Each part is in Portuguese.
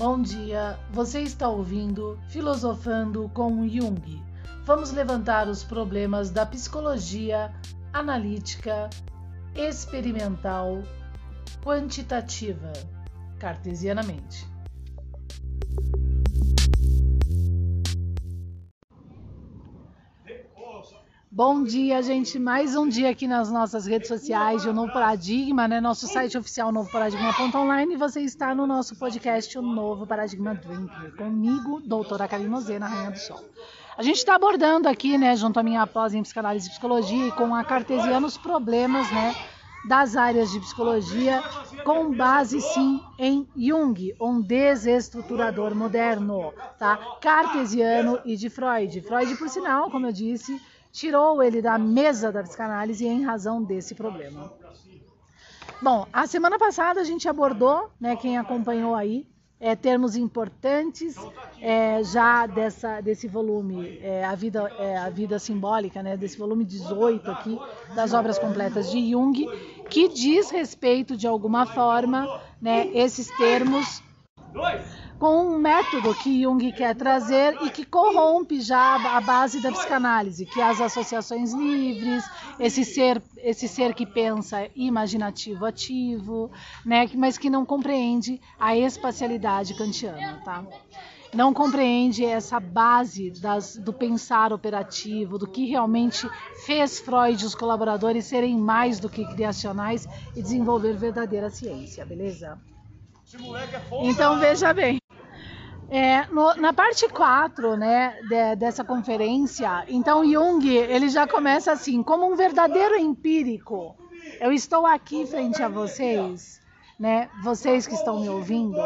Bom dia, você está ouvindo Filosofando com Jung. Vamos levantar os problemas da psicologia analítica, experimental, quantitativa, cartesianamente. Bom dia, gente. Mais um dia aqui nas nossas redes sociais de O Novo Paradigma, né? Nosso site oficial novoparadigma.online e você está no nosso podcast O Novo Paradigma Drink, comigo, doutora Karina Zena, Rainha do Sol. A gente está abordando aqui, né, junto à minha pós em psicanálise e psicologia e com a cartesiana os problemas, né, das áreas de psicologia com base sim em Jung, um desestruturador moderno, tá? Cartesiano e de Freud. Freud, por sinal, como eu disse, tirou ele da mesa da psicanálise em razão desse problema. Bom, a semana passada a gente abordou, né, quem acompanhou aí, é, termos importantes é, já dessa, desse volume, é, a, vida, é, a vida simbólica, né, desse volume 18 aqui, das obras completas de Jung, que diz respeito, de alguma forma, né, esses termos com um método que Jung quer trazer e que corrompe já a base da psicanálise, que é as associações livres, esse ser, esse ser que pensa imaginativo ativo, né, mas que não compreende a espacialidade kantiana, tá? Não compreende essa base das, do pensar operativo, do que realmente fez Freud e os colaboradores serem mais do que criacionais e desenvolver verdadeira ciência, beleza? Então veja bem. É, no, na parte 4 né, de, dessa conferência, então Jung ele já começa assim, como um verdadeiro empírico. Eu estou aqui frente a vocês, né, vocês que estão me ouvindo,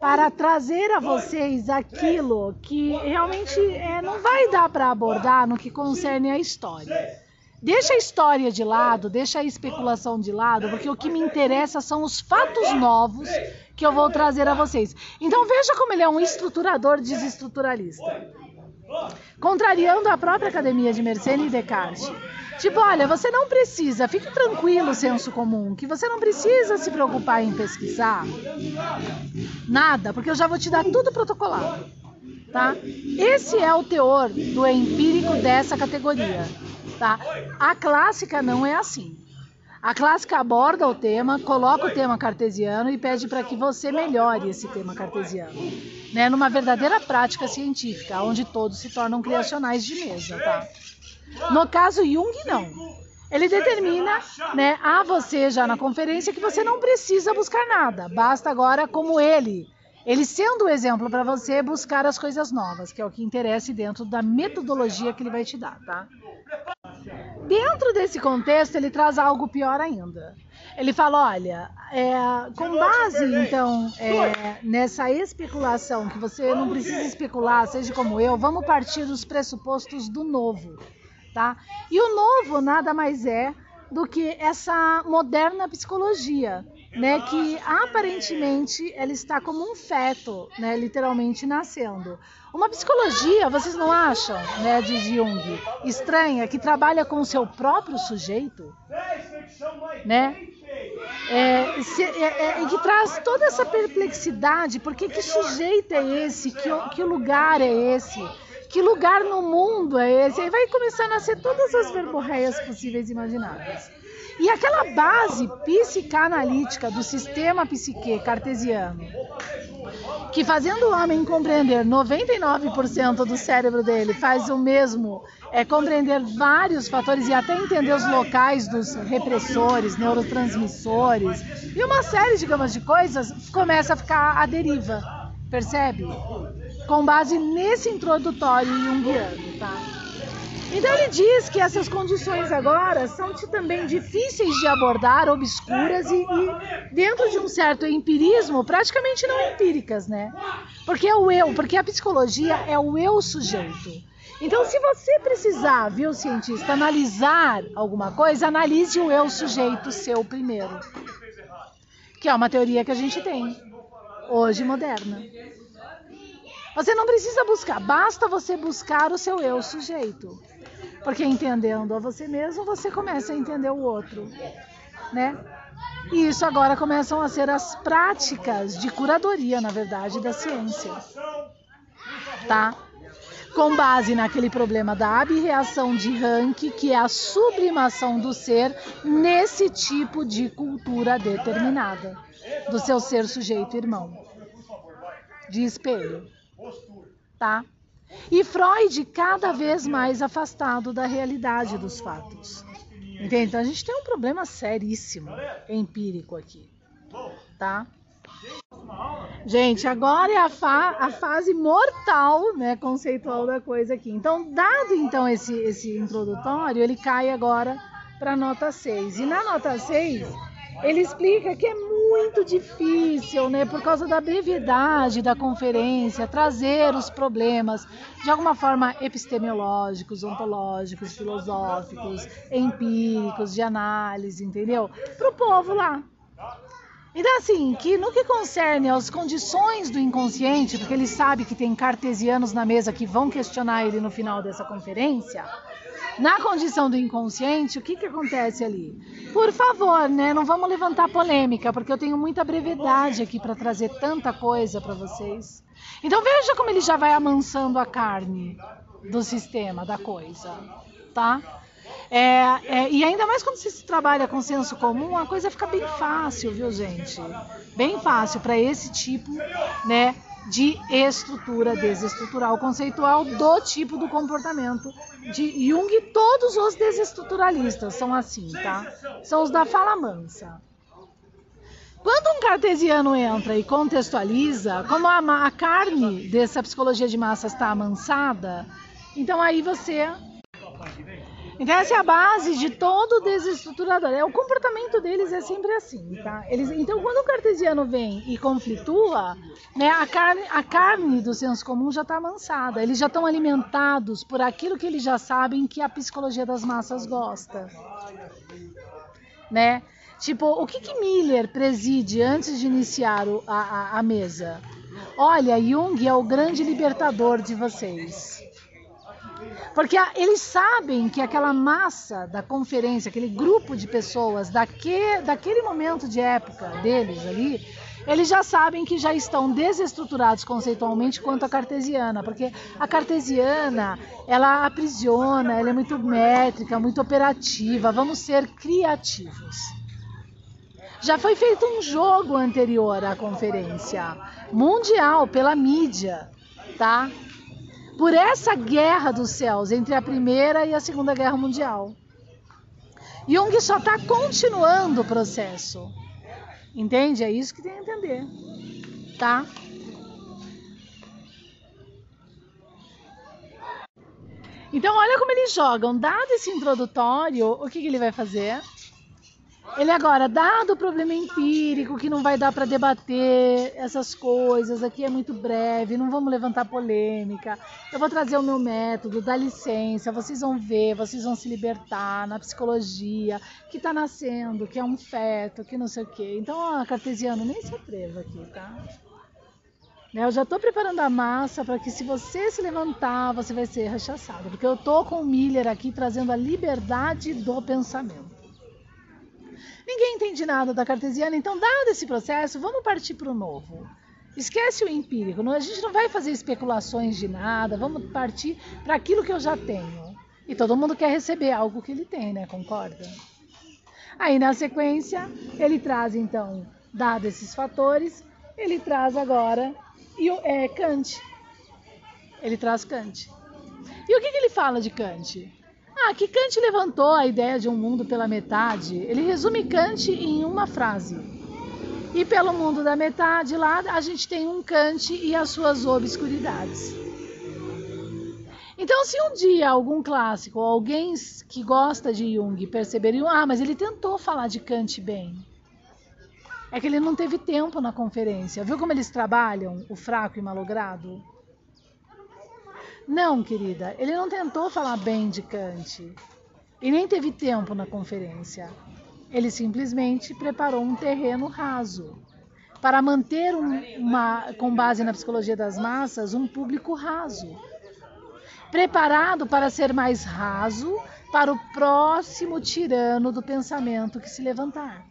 para trazer a vocês aquilo que realmente é, não vai dar para abordar no que concerne a história. Deixa a história de lado, deixa a especulação de lado, porque o que me interessa são os fatos novos que eu vou trazer a vocês. Então veja como ele é um estruturador desestruturalista. Contrariando a própria academia de Mersenne e Descartes. Tipo, olha, você não precisa, fique tranquilo, senso comum, que você não precisa se preocupar em pesquisar nada, porque eu já vou te dar tudo protocolado. Tá? Esse é o teor do empírico dessa categoria. Tá? A clássica não é assim. A clássica aborda o tema, coloca o tema cartesiano e pede para que você melhore esse tema cartesiano, né? Numa verdadeira prática científica, onde todos se tornam criacionais de mesa, tá? No caso Jung não. Ele determina, né, a você já na conferência que você não precisa buscar nada, basta agora como ele ele sendo o exemplo para você buscar as coisas novas, que é o que interessa dentro da metodologia que ele vai te dar, tá? Dentro desse contexto, ele traz algo pior ainda. Ele fala: olha, é, com base então é, nessa especulação, que você não precisa especular, seja como eu, vamos partir dos pressupostos do novo. Tá? E o novo nada mais é do que essa moderna psicologia, né, que aparentemente ela está como um feto, né, literalmente nascendo. Uma psicologia, vocês não acham, né, de Jung, estranha, que trabalha com o seu próprio sujeito, né? É, se, é, é, que traz toda essa perplexidade, porque que sujeito é esse, que, que lugar é esse, que lugar no mundo é esse? Aí vai começar a nascer todas as verborreias possíveis e imagináveis. E aquela base psicanalítica do sistema psique cartesiano, que fazendo o homem compreender 99% do cérebro dele, faz o mesmo, é compreender vários fatores e até entender os locais dos repressores, neurotransmissores e uma série, digamos, de coisas, começa a ficar à deriva, percebe? Com base nesse introdutório junguiano, tá? Então ele diz que essas condições agora são também difíceis de abordar, obscuras e, e, dentro de um certo empirismo, praticamente não empíricas, né? Porque é o eu, porque a psicologia é o eu sujeito. Então, se você precisar, viu, cientista, analisar alguma coisa, analise o eu sujeito seu primeiro. Que é uma teoria que a gente tem hoje moderna. Você não precisa buscar, basta você buscar o seu eu sujeito. Porque entendendo a você mesmo, você começa a entender o outro. né? E isso agora começam a ser as práticas de curadoria, na verdade, da ciência. Tá? Com base naquele problema da abreação de Rank, que é a sublimação do ser nesse tipo de cultura determinada, do seu ser sujeito irmão, de espelho. Tá? E Freud cada vez mais afastado da realidade dos fatos. Entende? Então a gente tem um problema seríssimo empírico aqui, tá? Gente, agora é a, fa a fase mortal, né, conceitual da coisa aqui. Então, dado então esse, esse introdutório, ele cai agora para nota 6. E na nota 6, ele explica que é muito difícil, né, por causa da brevidade da conferência, trazer os problemas de alguma forma epistemológicos, ontológicos, filosóficos, empíricos, de análise, entendeu? Para o povo lá. Então, assim, que no que concerne às condições do inconsciente, porque ele sabe que tem cartesianos na mesa que vão questionar ele no final dessa conferência, na condição do inconsciente, o que, que acontece ali? Por favor, né? Não vamos levantar polêmica, porque eu tenho muita brevidade aqui para trazer tanta coisa para vocês. Então veja como ele já vai amansando a carne do sistema, da coisa, tá? É, é, e ainda mais quando se trabalha com senso comum, a coisa fica bem fácil, viu, gente? Bem fácil para esse tipo, né, de estrutura desestrutural conceitual do tipo do comportamento de Jung. Todos os desestruturalistas são assim, tá? São os da fala mansa. Quando um cartesiano entra e contextualiza, como a, a carne dessa psicologia de massas está amansada, então aí você então essa é a base de todo desestruturador. É, o comportamento deles é sempre assim, tá? Eles, então quando o cartesiano vem e conflitua, né, a, carne, a carne do senso comum já está amansada. Eles já estão alimentados por aquilo que eles já sabem que a psicologia das massas gosta. Né? Tipo, o que, que Miller preside antes de iniciar o, a, a, a mesa? Olha, Jung é o grande libertador de vocês. Porque eles sabem que aquela massa da conferência, aquele grupo de pessoas daque, daquele momento de época deles ali, eles já sabem que já estão desestruturados conceitualmente quanto a cartesiana, porque a cartesiana, ela aprisiona, ela é muito métrica, muito operativa, vamos ser criativos. Já foi feito um jogo anterior à conferência mundial pela mídia, tá? Por essa guerra dos céus entre a Primeira e a Segunda Guerra Mundial. Jung só está continuando o processo. Entende? É isso que tem que entender. Tá? Então, olha como eles jogam. Dado esse introdutório, o que, que ele vai fazer? Ele agora, dado o problema empírico, que não vai dar para debater essas coisas, aqui é muito breve, não vamos levantar polêmica. Eu vou trazer o meu método, dá licença, vocês vão ver, vocês vão se libertar na psicologia, que está nascendo, que é um feto, que não sei o quê. Então, ó, cartesiano, nem se atreva aqui, tá? Né, eu já estou preparando a massa para que se você se levantar, você vai ser rechaçado. Porque eu estou com o Miller aqui trazendo a liberdade do pensamento. Ninguém entende nada da cartesiana, então, dado esse processo, vamos partir para o novo. Esquece o empírico, a gente não vai fazer especulações de nada, vamos partir para aquilo que eu já tenho. E todo mundo quer receber algo que ele tem, né? Concorda? Aí na sequência, ele traz então, dado esses fatores, ele traz agora é, Kant. Ele traz Kant. E o que, que ele fala de Kant? Ah, que Kant levantou a ideia de um mundo pela metade. Ele resume Kant em uma frase. E pelo mundo da metade lá, a gente tem um Kant e as suas obscuridades. Então, se um dia algum clássico, alguém que gosta de Jung, perceberia, ah, mas ele tentou falar de Kant bem. É que ele não teve tempo na conferência. Viu como eles trabalham, o fraco e malogrado? Não, querida, ele não tentou falar bem de Kant e nem teve tempo na conferência. Ele simplesmente preparou um terreno raso para manter um, uma, com base na psicologia das massas, um público raso. Preparado para ser mais raso, para o próximo tirano do pensamento que se levantar.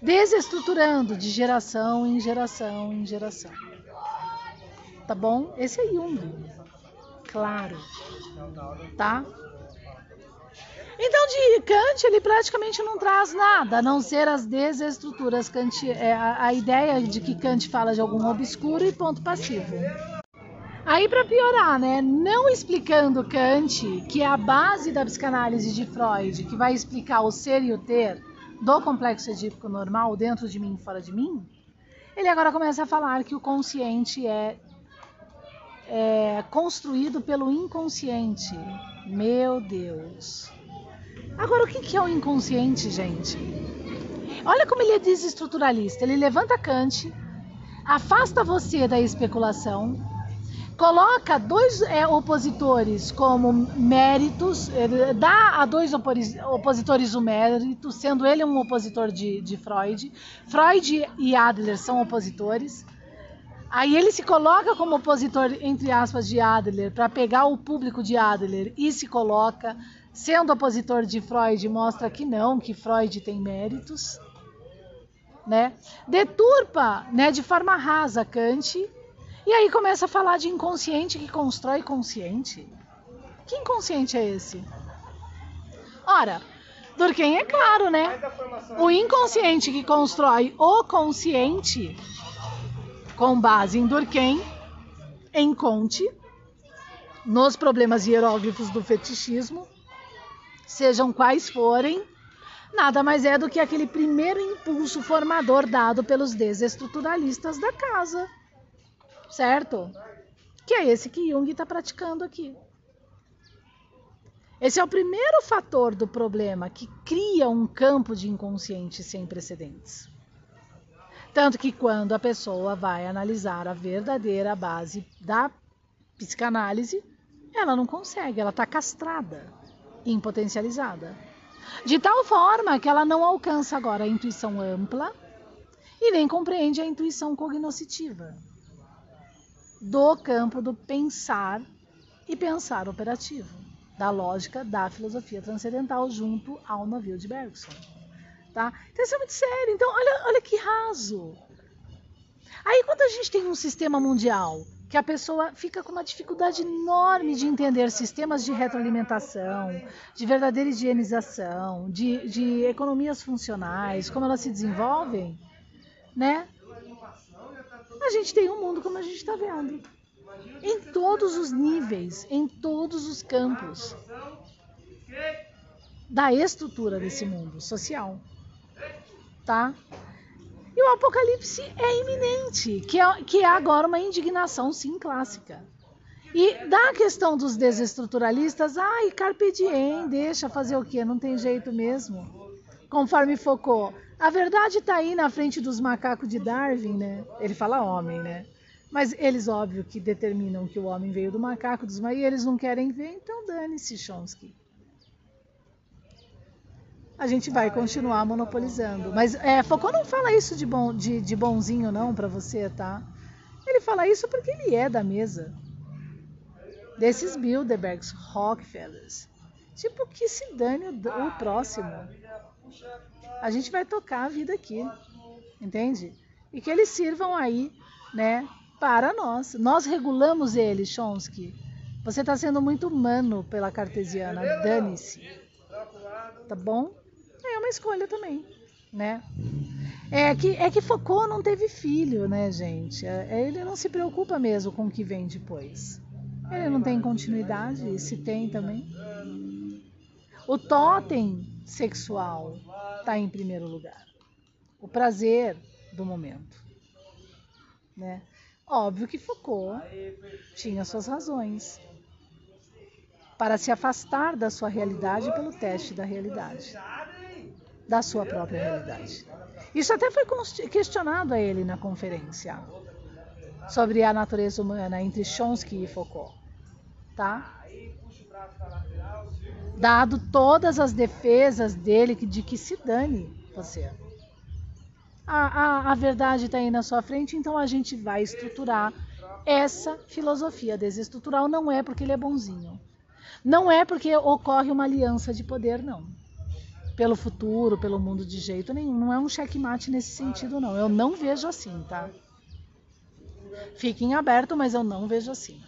Desestruturando de geração em geração em geração. Tá bom? Esse é Jung. Claro. Tá? Então, de Kant, ele praticamente não traz nada, a não ser as desestruturas. Kant, é, a, ideia de que Kant fala de algum obscuro e ponto passivo. Aí, para piorar, né? Não explicando Kant, que é a base da psicanálise de Freud, que vai explicar o ser e o ter do complexo edípico normal dentro de mim e fora de mim, ele agora começa a falar que o consciente é, é construído pelo inconsciente. Meu Deus. Agora, o que é o inconsciente, gente? Olha como ele é desestruturalista. Ele levanta Kant, afasta você da especulação, coloca dois é, opositores como méritos, dá a dois opositores o mérito, sendo ele um opositor de, de Freud. Freud e Adler são opositores. Aí ele se coloca como opositor, entre aspas, de Adler, para pegar o público de Adler e se coloca sendo opositor de Freud, mostra que não, que Freud tem méritos, né? Deturpa, né, de forma rasa Kant, e aí começa a falar de inconsciente que constrói consciente. Que inconsciente é esse? Ora, Durkheim é claro, né? O inconsciente que constrói o consciente, com base em Durkheim, em Conte, nos problemas hieróglifos do fetichismo, sejam quais forem, nada mais é do que aquele primeiro impulso formador dado pelos desestruturalistas da casa. Certo? Que é esse que Jung está praticando aqui. Esse é o primeiro fator do problema que cria um campo de inconsciente sem precedentes. Tanto que quando a pessoa vai analisar a verdadeira base da psicanálise, ela não consegue, ela está castrada impotencializada. De tal forma que ela não alcança agora a intuição ampla e nem compreende a intuição cognoscitiva do campo do pensar e pensar operativo, da lógica da filosofia transcendental junto ao navio de Bergson. Tá? Então isso é muito sério. Então, olha, olha que raso. Aí quando a gente tem um sistema mundial que a pessoa fica com uma dificuldade enorme de entender sistemas de retroalimentação, de verdadeira higienização, de, de economias funcionais, como elas se desenvolvem, né? A gente tem um mundo como a gente está vendo. Em todos os níveis, em todos os campos da estrutura desse mundo social. Tá? E o apocalipse é iminente, que é, que é agora uma indignação, sim, clássica. E da questão dos desestruturalistas, ai, carpe diem, deixa fazer o quê? Não tem jeito mesmo. Conforme Foucault, a verdade está aí na frente dos macacos de Darwin, né? Ele fala homem, né? Mas eles, óbvio, que determinam que o homem veio do macaco, dos e eles não querem ver, então dane-se, Chomsky a gente vai continuar monopolizando. Mas é, Foucault não fala isso de, bom, de, de bonzinho não para você, tá? Ele fala isso porque ele é da mesa. Desses Bilderbergs, Rockefellers. Tipo, que se dane o, o próximo. A gente vai tocar a vida aqui, entende? E que eles sirvam aí, né, para nós. Nós regulamos eles, Chomsky. Você está sendo muito humano pela cartesiana, dane-se. Tá bom? É uma escolha também, né? É que, é que Foucault não teve filho, né, gente? É, é, ele não se preocupa mesmo com o que vem depois. Ele não tem continuidade, e se tem também. O totem sexual está em primeiro lugar. O prazer do momento. Né? Óbvio que Foucault tinha suas razões para se afastar da sua realidade pelo teste da realidade da sua própria realidade. Isso até foi questionado a ele na conferência sobre a natureza humana entre Chomsky e Foucault, tá? Dado todas as defesas dele de que se dane você. A, a, a verdade está aí na sua frente, então a gente vai estruturar essa filosofia desestrutural. Não é porque ele é bonzinho. Não é porque ocorre uma aliança de poder, não. Pelo futuro, pelo mundo de jeito nenhum. Não é um checkmate nesse sentido, não. Eu não vejo assim, tá? Fiquem aberto, mas eu não vejo assim.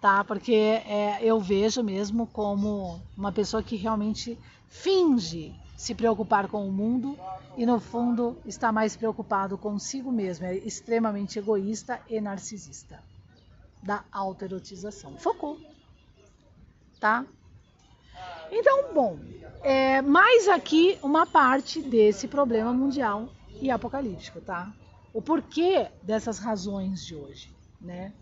Tá? Porque é, eu vejo mesmo como uma pessoa que realmente finge se preocupar com o mundo e no fundo está mais preocupado consigo mesmo, é extremamente egoísta e narcisista. Da autoerotização. Focou. Tá? Então, bom, é, mais aqui uma parte desse problema mundial e apocalíptico, tá? O porquê dessas razões de hoje, né?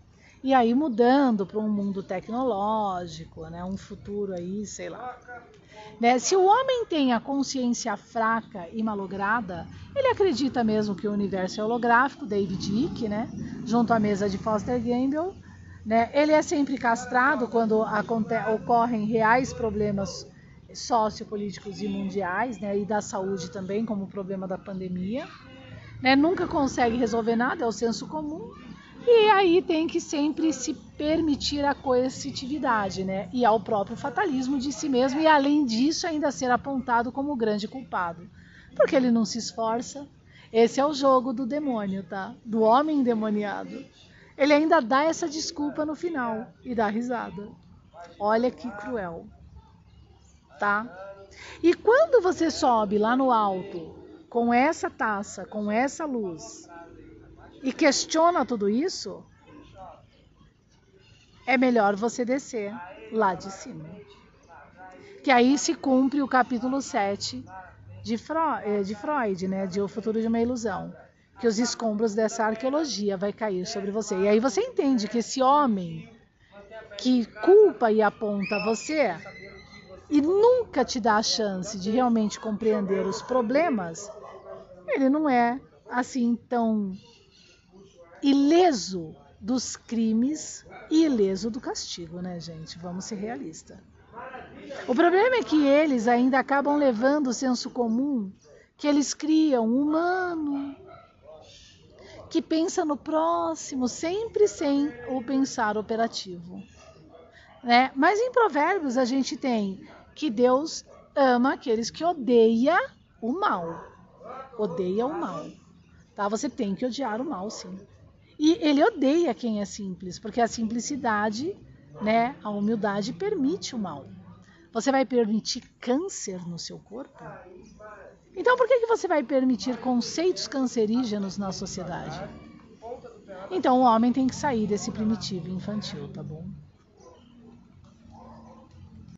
E aí mudando para um mundo tecnológico, né? Um futuro aí, sei lá, né? Se o homem tem a consciência fraca e malograda, ele acredita mesmo que o universo é holográfico, David Icke, né? junto à mesa de Foster Gamble. Né? Ele é sempre castrado quando ocorrem reais problemas sociopolíticos e mundiais, né? e da saúde também, como o problema da pandemia. Né? Nunca consegue resolver nada, é o senso comum. E aí tem que sempre se permitir a coercitividade, né? E ao próprio fatalismo de si mesmo, e além disso, ainda ser apontado como o grande culpado. Porque ele não se esforça. Esse é o jogo do demônio, tá? Do homem endemoniado. Ele ainda dá essa desculpa no final e dá risada. Olha que cruel. Tá? E quando você sobe lá no alto, com essa taça, com essa luz, e questiona tudo isso, é melhor você descer lá de cima. Que aí se cumpre o capítulo 7 de Freud, eh, de Freud, né, de O Futuro de uma Ilusão, que os escombros dessa arqueologia vai cair sobre você. E aí você entende que esse homem que culpa e aponta você e nunca te dá a chance de realmente compreender os problemas, ele não é assim tão ileso dos crimes e ileso do castigo, né, gente? Vamos ser realistas. O problema é que eles ainda acabam levando o senso comum que eles criam humano, que pensa no próximo, sempre sem o pensar operativo. Né? Mas em Provérbios a gente tem que Deus ama aqueles que odeia o mal. Odeia o mal. Tá? Você tem que odiar o mal, sim. E ele odeia quem é simples, porque a simplicidade, né, a humildade permite o mal. Você vai permitir câncer no seu corpo? Então por que, que você vai permitir conceitos cancerígenos na sociedade? Então o homem tem que sair desse primitivo infantil, tá bom?